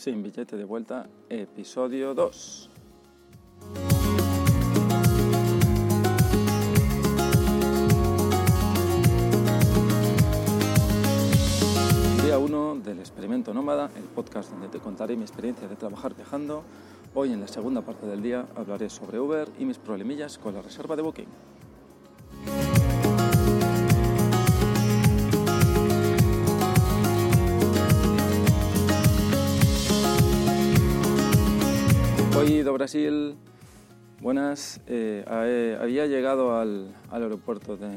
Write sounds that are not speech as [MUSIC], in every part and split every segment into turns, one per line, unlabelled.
Sin billete de vuelta, episodio 2. Día 1 del experimento nómada, el podcast donde te contaré mi experiencia de trabajar viajando. Hoy en la segunda parte del día hablaré sobre Uber y mis problemillas con la reserva de Booking. De Brasil, buenas. Eh, eh, había llegado al, aeropuerto de,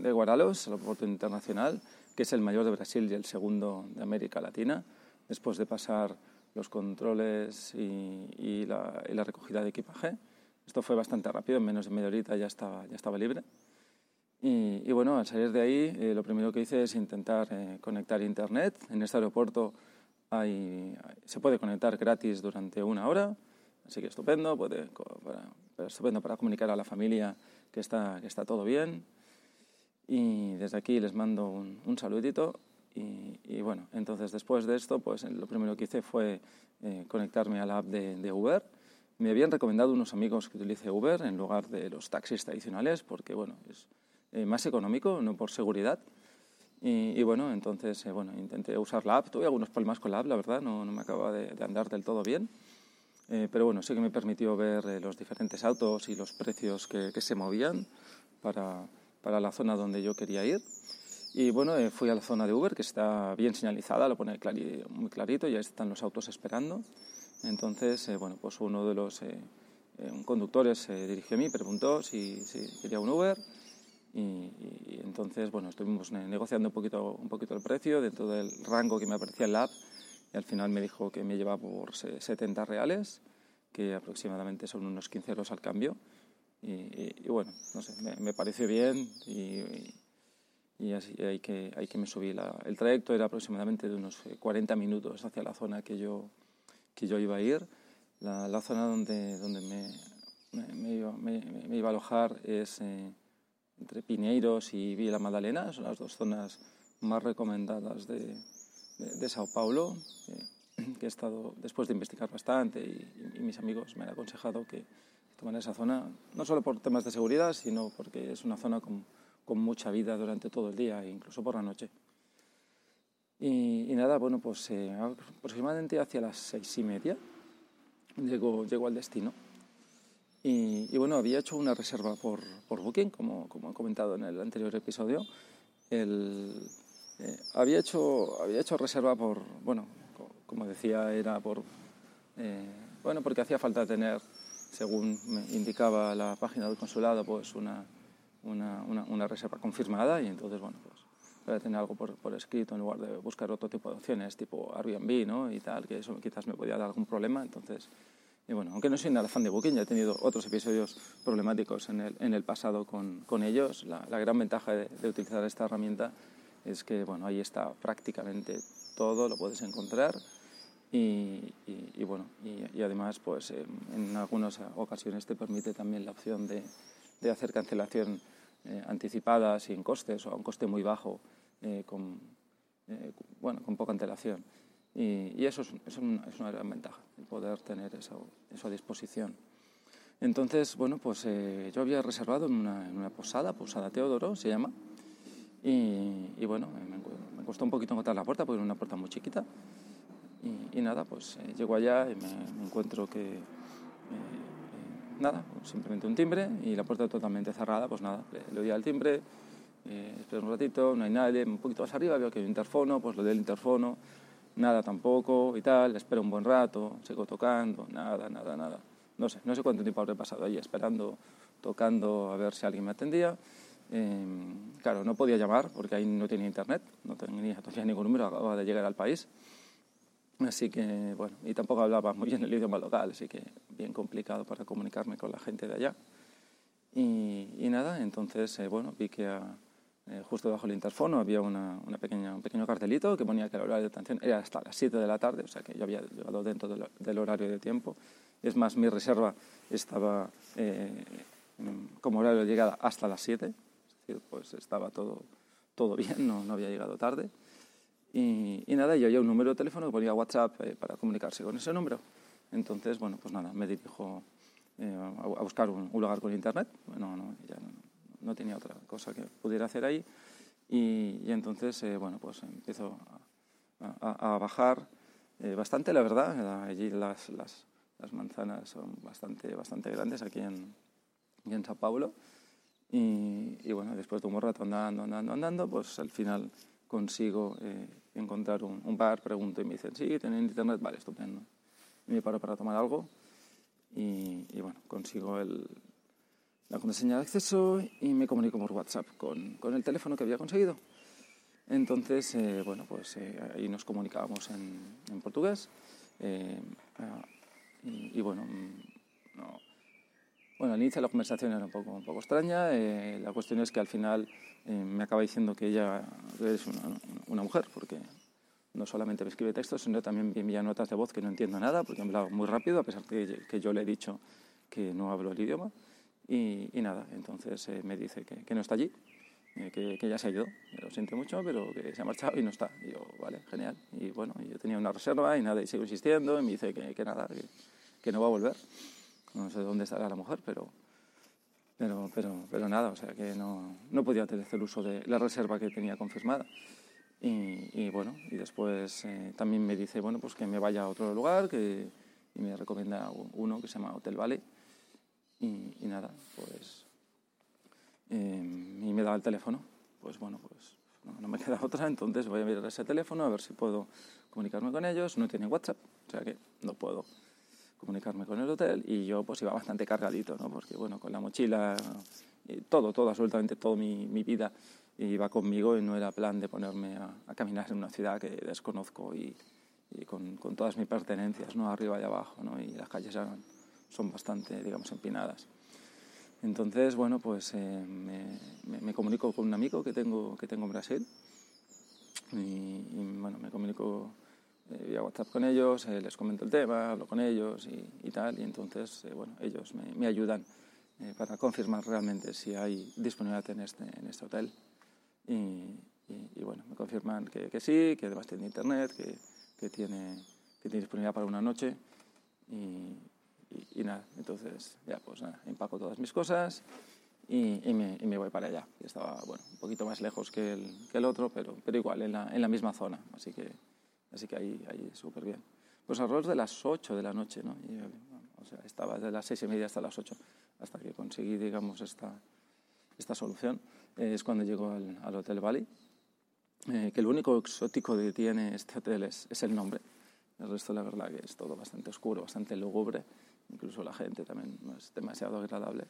de, Guaralhos, el aeropuerto internacional, que es el mayor de Brasil y el segundo de América Latina, después de pasar los controles y, la, recogida de equipaje. Esto fue bastante rápido, en menos de media horita ya estaba, ya estaba libre. Y, bueno, al salir de ahí, eh, lo primero que hice es intentar conectar internet. En este aeropuerto se puede conectar gratis durante una hora, así que estupendo, puede, para, estupendo para comunicar a la familia que está, que está todo bien. Y desde aquí les mando un, saludito. Y, bueno, entonces después de esto, pues lo primero que hice fue eh, conectarme a la app de, Uber. Me habían recomendado unos amigos que utilice Uber en lugar de los taxis tradicionales porque bueno, es eh, más económico, no por seguridad. Y, bueno, entonces eh, bueno, intenté usar la app. Tuve algunos problemas con la app, la verdad, no, no me acaba de, andar del todo bien. Eh, pero bueno, sí que me permitió ver eh, los diferentes autos y los precios que, que se movían para, para, la zona donde yo quería ir. Y bueno, fui a la zona de Uber, que está bien señalizada, lo pone muy clarito, ya están los autos esperando. Entonces, bueno, pues uno de los conductores se dirigió a mí, preguntó si, si quería un Uber y, entonces, bueno, estuvimos negociando un poquito, un poquito el precio dentro del rango que me aparecía en la app y al final me dijo que me llevaba por 70 reales, que aproximadamente son unos 15 euros al cambio. Y, bueno, no sé, me, pareció bien y, y así hay que, hay que me subí. el trayecto era aproximadamente de unos 40 minutos hacia la zona que yo, que yo iba a ir. La, la zona donde, donde me, me, iba, me, iba, a alojar es... Eh, entre Pinheiros y Vila Madalena, son las dos zonas más recomendadas de, de, Sao Paulo, [CLEARS THROAT] que he estado, después de investigar bastante y, mis amigos me han aconsejado que tomen esa zona, no solo por temas de seguridad, sino porque es una zona con, con mucha vida durante todo el día, incluso por la noche. Y, nada, bueno, pues eh, aproximadamente hacia las seis y media llego, llego al destino. Y, bueno, había hecho una reserva por, por Booking, como, como, he comentado en el anterior episodio. El, eh, había, hecho, había hecho reserva por, bueno, como decía, era por, eh, bueno, porque hacía falta tener, según me indicaba la página del consulado, pues una, una, una, reserva confirmada y entonces, bueno, pues voy a tener algo por, por, escrito en lugar de buscar otro tipo de opciones, tipo Airbnb, ¿no? Y tal, que eso quizás me podía dar algún problema, entonces y bueno, aunque no soy nada fan de Booking, ya he tenido otros episodios problemáticos en el, en el pasado con, con ellos. La, la, gran ventaja de, utilizar esta herramienta es que bueno, ahí está prácticamente todo, lo puedes encontrar. Y, bueno, y, además pues en, algunas ocasiones te permite también la opción de, de hacer cancelación eh, anticipada sin costes o a un coste muy bajo eh, con, eh, bueno, con poca antelación. Y, eso, es, es, una, gran ventaja, el poder tener eso, eso a disposición. Entonces, bueno, pues eh, yo había reservado en una, en una, posada, Posada Teodoro se llama, y, y bueno, me, me, costó un poquito encontrar la puerta porque era una puerta muy chiquita. Y, y nada, pues eh, llego allá y me, encuentro que, eh, nada, simplemente un timbre y la puerta totalmente cerrada, pues nada, le, le doy al timbre, espero un ratito, no hay nadie, un poquito más arriba veo que hay un interfono, pues lo del interfono, nada tampoco y tal, espero un buen rato, sigo tocando, nada, nada, nada. No sé, no sé cuánto tiempo habré pasado allí esperando, tocando a ver si alguien me atendía. Em, claro, no podía llamar porque ahí no tenía internet, no tenía, todavía ningún número, acababa de llegar al país. Así que, bueno, y tampoco hablaba muy bien el idioma local, así que bien complicado para comunicarme con la gente de allá. Y, y nada, entonces, eh, bueno, vi que a, eh, justo bajo el interfono había una, una, pequeña, un pequeño cartelito que ponía que el horario de atención era hasta las 7 de la tarde, o sea que yo había llegado dentro del, del horario de tiempo. Es más, mi reserva estaba eh, como horario de llegada hasta las 7, es decir, pues estaba todo, todo [LAUGHS] bien, no, no había llegado tarde. Y, nada, yo había un número de teléfono ponía WhatsApp eh, para comunicarse con ese número. Entonces, bueno, pues nada, me dirijo eh, a, buscar un, lugar con internet. Bueno, no, ya no, tenía otra cosa que pudiera hacer ahí. Y, entonces, eh, bueno, pues empiezo a, bajar bastante, la verdad. Allí las, las, las, manzanas son bastante, bastante grandes aquí en, en Sao Paulo. Y, y, bueno, después de un rato andando, andando, andando, pues al final consigo eh, encontrar un, bar, pregunto y me dicen, sí, tienen internet, vale, estupendo. Y me paro para tomar algo y, bueno, consigo el, la contraseña de acceso y me comunico por WhatsApp con, con el teléfono que había conseguido. Entonces, eh, bueno, pues eh, ahí nos comunicábamos en, en portugués ah, y, bueno, mm, no, bueno, al inicio la conversación era un poco, un poco extraña. Eh, la cuestión es que al final eh, me acaba diciendo que ella es una, una, mujer, porque no solamente me escribe textos, sino también me envía notas de voz que no entiendo nada, porque ha hablado muy rápido, a pesar de que yo le he dicho que no hablo el idioma. Y, y nada, entonces eh, me dice que, que, no está allí, que, que, ya se ha ido. Lo siento mucho, pero que se ha marchado y no está. Y yo, vale, genial. Y bueno, yo tenía una reserva y nada, y sigo insistiendo, y me dice que, que nada, que no va a volver. No sé dónde estará la mujer, pero, pero, pero, pero nada, o sea que no, no podía hacer uso de la reserva que tenía confirmada. Y, y bueno, y después eh, también me dice, bueno, pues que me vaya a otro lugar, que, y me recomienda uno que se llama Hotel Valley. Y, nada, pues, eh, y me da el teléfono. Pues bueno, pues no, no, me [LAUGHS] queda otra, entonces voy a mirar ese teléfono a ver si puedo comunicarme con ellos. No tienen WhatsApp, o sea que no puedo comunicarme con el hotel y yo pues iba bastante cargadito, ¿no? Porque bueno, con la mochila, y todo, todo, absolutamente todo mi, mi, vida iba conmigo y no era plan de ponerme a, a caminar en una ciudad que desconozco y, y con, con, todas mis pertenencias, ¿no? Arriba y abajo, ¿no? Y las calles son, son bastante, digamos, empinadas. Entonces, bueno, pues eh, me, me, me, comunico con un amigo que tengo, que tengo en Brasil y, y bueno, me comunico eh, vía WhatsApp con ellos, eh, les comento el tema, hablo con ellos y, y tal, y entonces, eh, bueno, ellos me, me ayudan eh, para confirmar realmente si hay disponibilidad en este, en este hotel. Y, y, y bueno, me confirman que, que, sí, que además tiene internet, que, que, tiene, que tiene disponibilidad para una noche y, y, nada, entonces ya pues nada, empaco todas mis cosas y, me, me, voy para allá. Estaba, bueno, un poquito más lejos que el, que el otro, pero, pero igual, en la, en la misma zona, así que Así que ahí, ahí súper bien. Pues alrededor de las 8 de la noche, ¿no? O sea, estaba desde las 6 y media hasta las 8, hasta que conseguí, digamos, esta, esta solución. Eh, es cuando llego al, al Hotel Bali, eh, que lo único exótico que tiene este hotel es, es el nombre. El resto, la verdad, que es todo bastante oscuro, bastante lúgubre. Incluso la gente también no es demasiado agradable.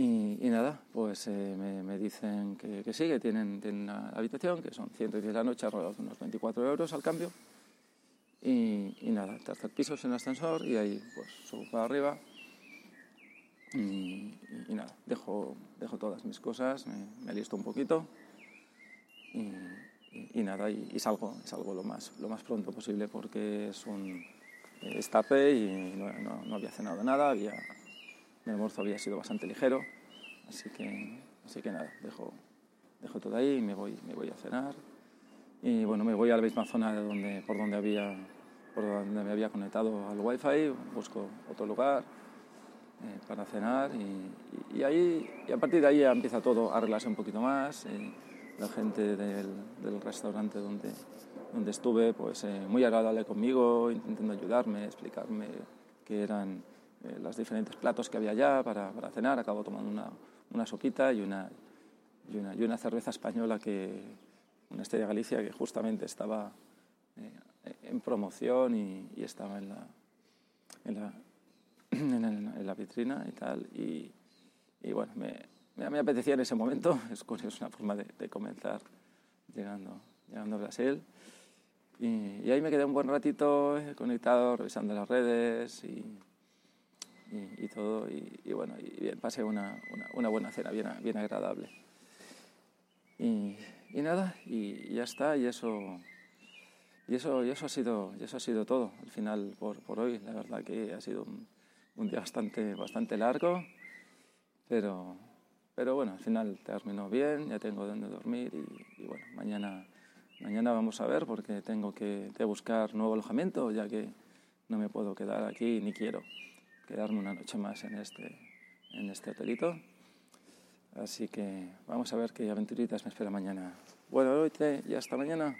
Y, y, nada, pues eh, me, me, dicen que, que, sí, que tienen, tienen una habitación, que son 110 la noche, alrededor de unos 24 euros al cambio. Y, y nada, tercer piso en el ascensor y ahí pues subo para arriba. Y, y, nada, dejo, dejo todas mis cosas, me, me alisto un poquito y, nada, y, salgo, salgo lo más, lo más pronto posible porque es un estape y no, no, no había cenado nada, había mi almuerzo había sido bastante ligero, así que, así que nada, dejo, dejo todo ahí y me voy, me voy a cenar. Y bueno, me voy a la misma zona de donde, por, donde había, por donde me había conectado al wifi, busco otro lugar eh, para cenar y, y, ahí, y a partir de ahí ya empieza todo a arreglarse un poquito más. Eh, la gente del, del, restaurante donde, donde estuve, pues eh, muy agradable conmigo, intentando ayudarme, explicarme qué eran eh, los diferentes platos que había allá para, para cenar. Acabo tomando una, una sopita y una, y, una, y una cerveza española, que, una Estrella Galicia, que justamente estaba eh, en promoción y, y estaba en la, en, la, [CLEARS THROAT] en, el, en la vitrina y tal. Y, y bueno, me, me, me, apetecía en ese momento. [LAUGHS] Es, es una forma de, de comenzar llegando, llegando a Brasil. Y, y, ahí me quedé un buen ratito eh, conectado, revisando las redes y y, y todo. Y, y, bueno, y bien, pasé una, una, una, buena cena, bien, bien agradable. Y, y nada, y, ya está, y eso, y eso, y eso, ha, sido, y eso ha sido todo al final por, por hoy. La verdad que ha sido un, un día bastante, bastante largo, pero, pero bueno, al final terminó bien, ya tengo donde dormir y, y bueno, mañana, Mañana vamos a ver porque tengo que, buscar nuevo alojamiento, ya que no me puedo quedar aquí ni quiero quedarme una noche más en este, en este hotelito. Así que vamos a ver qué aventuritas me espera mañana. Bueno, hoy y hasta mañana.